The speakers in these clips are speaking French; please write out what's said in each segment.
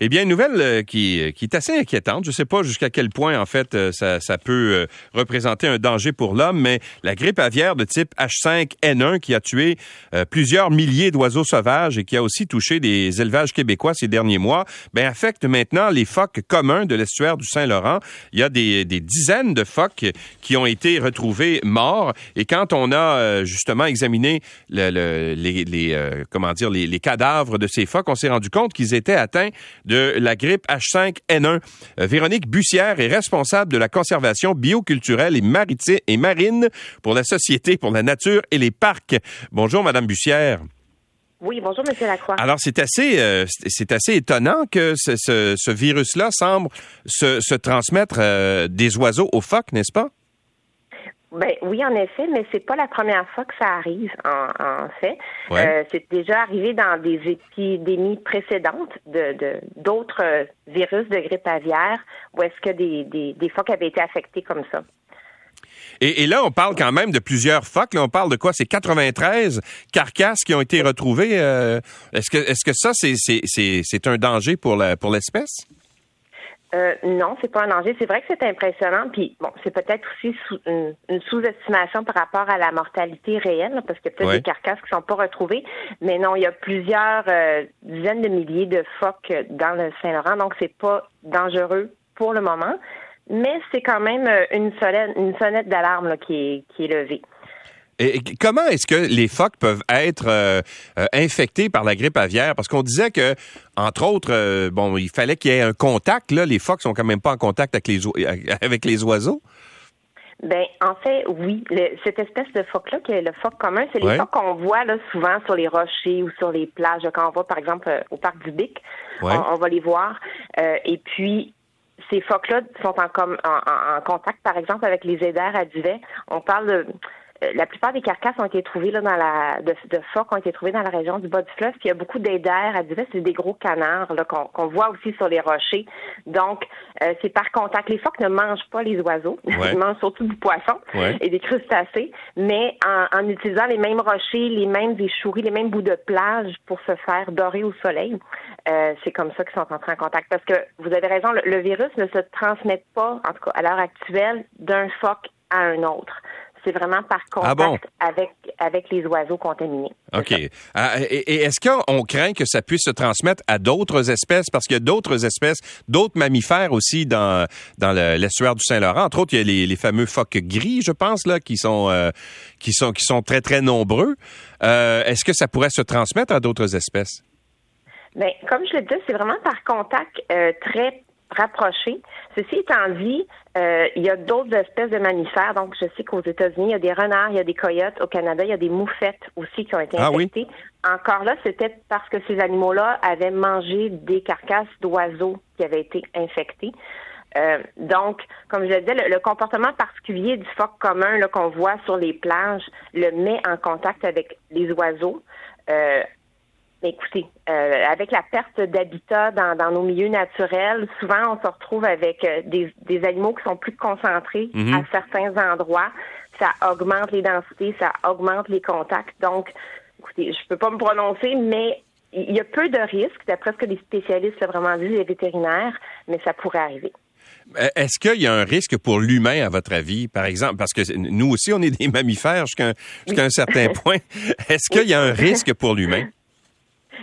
Eh bien, une nouvelle euh, qui, qui est assez inquiétante. Je ne sais pas jusqu'à quel point, en fait, euh, ça, ça peut euh, représenter un danger pour l'homme, mais la grippe aviaire de type H5N1 qui a tué plusieurs milliers d'oiseaux sauvages et qui a aussi touché des élevages québécois ces derniers mois, ben, affecte maintenant les phoques communs de l'estuaire du Saint-Laurent. Il y a des, des, dizaines de phoques qui ont été retrouvés morts. Et quand on a justement examiné le, le, les, les comment dire, les cadavres de ces phoques, on s'est rendu compte qu'ils étaient atteints de la grippe H5N1. Euh, Véronique Bussière est responsable de la conservation bioculturelle et, maritime et marine pour la Société pour la nature et les parcs. Bonjour, Madame Bussière. Oui, bonjour, M. Lacroix. Alors, c'est assez, euh, c'est assez étonnant que ce, ce, virus-là semble se, se transmettre euh, des oiseaux aux phoques, n'est-ce pas? Ben oui, en effet, mais c'est pas la première fois que ça arrive. En, fait, euh, c'est déjà arrivé dans des épidémies précédentes de d'autres virus de grippe aviaire, où est-ce que des, des, des phoques avaient été affectés comme ça. Et, là, on parle quand même de plusieurs phoques. Là, on parle de quoi? C'est 93 carcasses qui ont été retrouvées. Euh, est-ce que, est-ce que ça, c'est, c'est, c'est un danger pour, la, pour l'espèce? Euh, non, c'est pas un danger. C'est vrai que c'est impressionnant. Puis bon, c'est peut-être aussi une, sous-estimation par rapport à la mortalité réelle, parce qu'il y a peut-être des carcasses qui sont pas retrouvées. Mais non, il y a plusieurs euh, dizaines de milliers de phoques dans le Saint-Laurent, donc c'est pas dangereux pour le moment. Mais c'est quand même euh, une sonnette, une sonnette d'alarme qui est, qui est levée. Et comment est-ce que les phoques peuvent être euh, euh, infectés par la grippe aviaire? Parce qu'on disait que, entre autres, euh, bon, il fallait qu'il y ait un contact. Là, les phoques sont quand même pas en contact avec les, avec les oiseaux. Ben, en fait, oui. cette espèce de phoque-là, qui est le phoque commun, c'est les phoques qu'on voit là, souvent sur les rochers ou sur les plages. Quand on va, par exemple, au parc du Bic, on, va les voir. et puis, ces phoques-là sont en, en, en, contact, par exemple, avec les éders à duvet. On parle de la plupart des carcasses ont été trouvées là, dans la de, de phoques ont été trouvées dans la région du bas du fleuve. Puis il y a beaucoup d'aidaires à divers, c'est des gros canards là, qu'on, voit aussi sur les rochers. Donc, euh, c'est par contact. Les phoques ne mangent pas les oiseaux. Ils mangent surtout du poisson et des crustacés. Mais en, en, utilisant les mêmes rochers, les mêmes échoueries, les mêmes bouts de plage pour se faire dorer au soleil, euh, c'est comme ça qu'ils sont entrés en contact. Parce que vous avez raison, le, le virus ne se transmet pas, en tout cas à l'heure actuelle, d'un phoque à un autre c'est vraiment par ah contact avec, avec les oiseaux contaminés. OK. Ah, et, est-ce qu'on craint que ça puisse se transmettre à d'autres espèces? Parce qu'il y a d'autres espèces, d'autres mammifères aussi dans, dans l'estuaire du Saint-Laurent. Entre autres, il y a les, fameux phoques gris, je pense, là, qui sont, euh, qui sont, qui sont très, très nombreux. Euh, est-ce que ça pourrait se transmettre à d'autres espèces? Bien, comme je le disais, c'est vraiment par contact euh, très rapproché. Ceci étant dit, euh, il y a d'autres espèces de mammifères. Donc, je sais qu'aux États-Unis, il y a des renards, il y a des coyotes. Au Canada, il y a des moufettes aussi qui ont été ah infectées. Encore là, c'était parce que ces animaux-là avaient mangé des carcasses d'oiseaux qui avaient été infectés. Euh, donc, comme je le disais, le, comportement particulier du phoque commun qu'on voit sur les plages le met en contact avec les oiseaux. Euh, Écoutez, euh, avec la perte d'habitat dans, nos milieux naturels, souvent on se retrouve avec euh, des, animaux qui sont plus concentrés mhm. à certains endroits. Ça augmente les densités, ça augmente les contacts. Donc, écoutez, je peux pas me prononcer, mais il y a peu de risques, d'après ce que les spécialistes ont vraiment dit, les vétérinaires, mais ça pourrait arriver. Euh, est-ce qu'il y a un risque pour l'humain, à votre avis, par exemple? Parce que nous aussi, on est des mammifères jusqu'à un certain point. Est-ce qu'il y a un risque pour l'humain?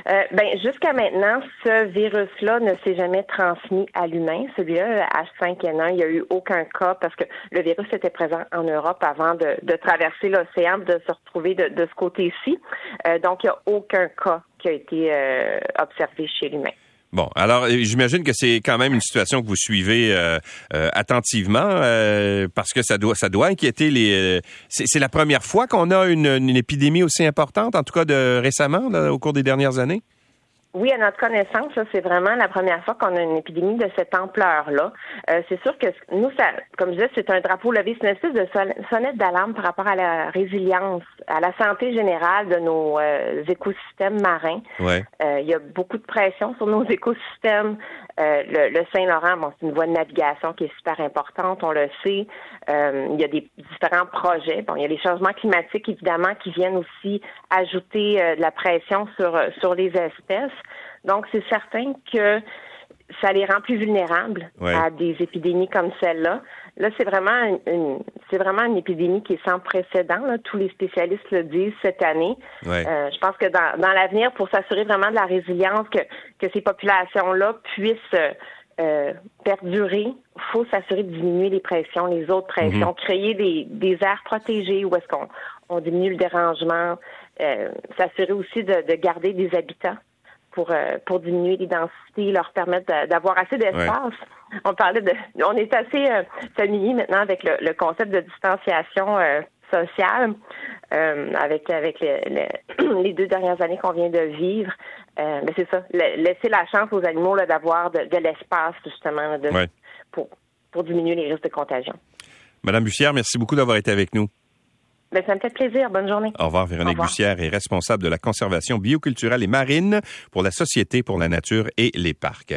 Euh, ben, jusqu'à maintenant, ce virus-là ne s'est jamais transmis à l'humain. Celui-là, H5N1, il n'y a eu aucun cas parce que le virus était présent en Europe avant de, traverser l'océan, de se retrouver de, ce côté-ci. Euh, donc, il n'y a aucun cas qui a été euh, observé chez l'humain. Bon, alors j'imagine que c'est quand même une situation que vous suivez attentivement parce que ça doit ça doit inquiéter les. c'est la première fois qu'on a une, une, épidémie aussi importante, en tout cas de récemment, au cours des dernières années? Oui, à notre connaissance, c'est vraiment la première fois qu'on a une épidémie de cette ampleur-là. Euh, c'est sûr que nous, ça, comme je disais, c'est un drapeau levé, c'est une espèce de sonnette d'alarme par rapport à la résilience, à la santé générale de nos euh, écosystèmes marins. Ouais. Euh, il y a beaucoup de pression sur nos écosystèmes. le, le Saint-Laurent, bon, c'est une voie de navigation qui est super importante, on le sait. il y a des différents projets. Bon, il y a les changements climatiques, évidemment, qui viennent aussi ajouter de la pression sur, sur les espèces. Donc, c'est certain que ça les rend plus vulnérables à des épidémies comme celle-là. Là, c'est vraiment une, c'est vraiment une épidémie qui est sans précédent. Tous les spécialistes le disent cette année. Euh, je pense que dans, dans l'avenir, pour s'assurer vraiment de la résilience, que, que ces populations-là puissent euh, perdurer, il faut s'assurer de diminuer les pressions, les autres pressions, mhm. créer des, des aires protégées où est-ce qu'on on diminue le dérangement, euh, s'assurer aussi de, de garder des habitats pour, euh, pour diminuer les densités, leur permettre d'avoir assez d'espace. On parlait de, on est assez euh, familier maintenant avec le, le, concept de distanciation euh, sociale, avec avec les, les, deux dernières années qu'on vient de vivre. mais c'est ça, laisser la chance aux animaux d'avoir de, de l'espace justement de, pour pour diminuer les risques de contagion. Madame Bussière, merci beaucoup d'avoir été avec nous. Ben, ça me fait plaisir. Bonne journée. Au revoir. Véronique Bussière est responsable de la conservation bioculturelle et marine pour la Société pour la nature et les parcs.